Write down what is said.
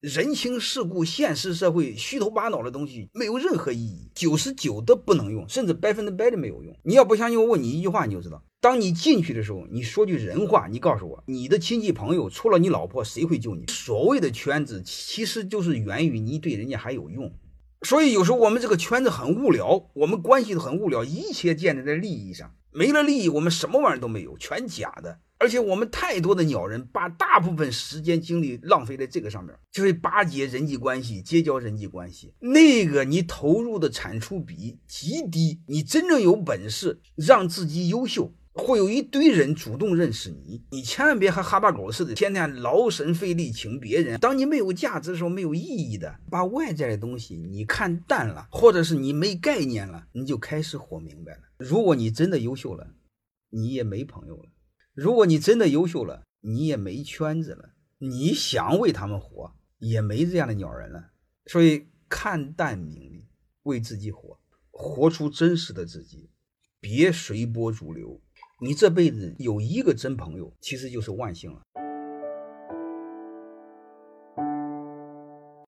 人情世故、现实社会、虚头巴脑的东西没有任何意义，九十九的不能用，甚至百分之百的没有用。你要不相信，我问你一句话，你就知道：当你进去的时候，你说句人话，你告诉我，你的亲戚朋友除了你老婆，谁会救你？所谓的圈子，其实就是源于你对人家还有用。所以有时候我们这个圈子很无聊，我们关系都很无聊，一切建立在利益上，没了利益，我们什么玩意儿都没有，全假的。而且我们太多的鸟人把大部分时间精力浪费在这个上面，就是巴结人际关系、结交人际关系。那个你投入的产出比极低，你真正有本事让自己优秀，会有一堆人主动认识你。你千万别和哈巴狗似的，天天劳神费力请别人。当你没有价值的时候，没有意义的，把外在的东西你看淡了，或者是你没概念了，你就开始活明白了。如果你真的优秀了，你也没朋友了。如果你真的优秀了，你也没圈子了。你想为他们活，也没这样的鸟人了。所以看淡名利，为自己活，活出真实的自己，别随波逐流。你这辈子有一个真朋友，其实就是万幸了。